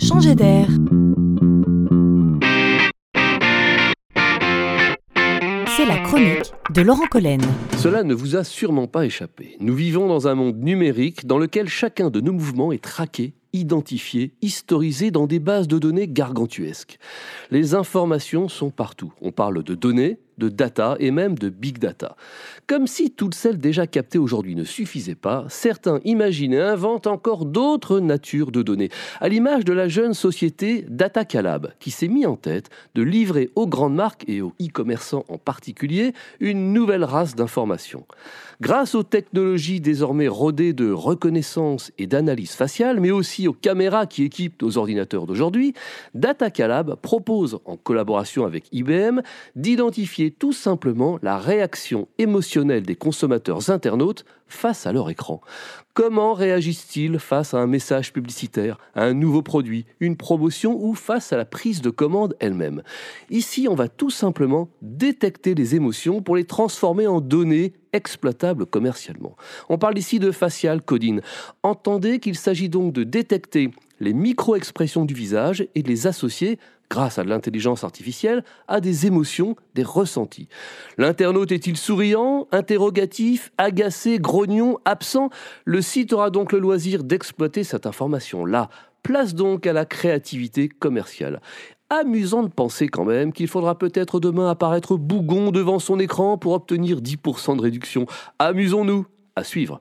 changer d'air. C'est la chronique de Laurent Collen. Cela ne vous a sûrement pas échappé. Nous vivons dans un monde numérique dans lequel chacun de nos mouvements est traqué identifié, historisé dans des bases de données gargantuesques. Les informations sont partout. On parle de données, de data et même de big data. Comme si toutes celles déjà captées aujourd'hui ne suffisaient pas, certains imaginent et inventent encore d'autres natures de données, à l'image de la jeune société Data Calab, qui s'est mis en tête de livrer aux grandes marques et aux e-commerçants en particulier une nouvelle race d'informations. Grâce aux technologies désormais rodées de reconnaissance et d'analyse faciale, mais aussi aux caméras qui équipent nos ordinateurs d'aujourd'hui, Data Calab propose, en collaboration avec IBM, d'identifier tout simplement la réaction émotionnelle des consommateurs internautes face à leur écran. Comment réagissent-ils face à un message publicitaire, à un nouveau produit, une promotion ou face à la prise de commande elle-même? Ici, on va tout simplement détecter les émotions pour les transformer en données exploitables commercialement. On parle ici de facial coding. Entendez qu'il s'agit donc de détecter les micro-expressions du visage et de les associer grâce à l'intelligence artificielle, à des émotions, des ressentis. L'internaute est-il souriant, interrogatif, agacé, grognon, absent? Le site aura donc le loisir d'exploiter cette information-là. Place donc à la créativité commerciale. Amusant de penser quand même qu'il faudra peut-être demain apparaître bougon devant son écran pour obtenir 10% de réduction. Amusons-nous à suivre.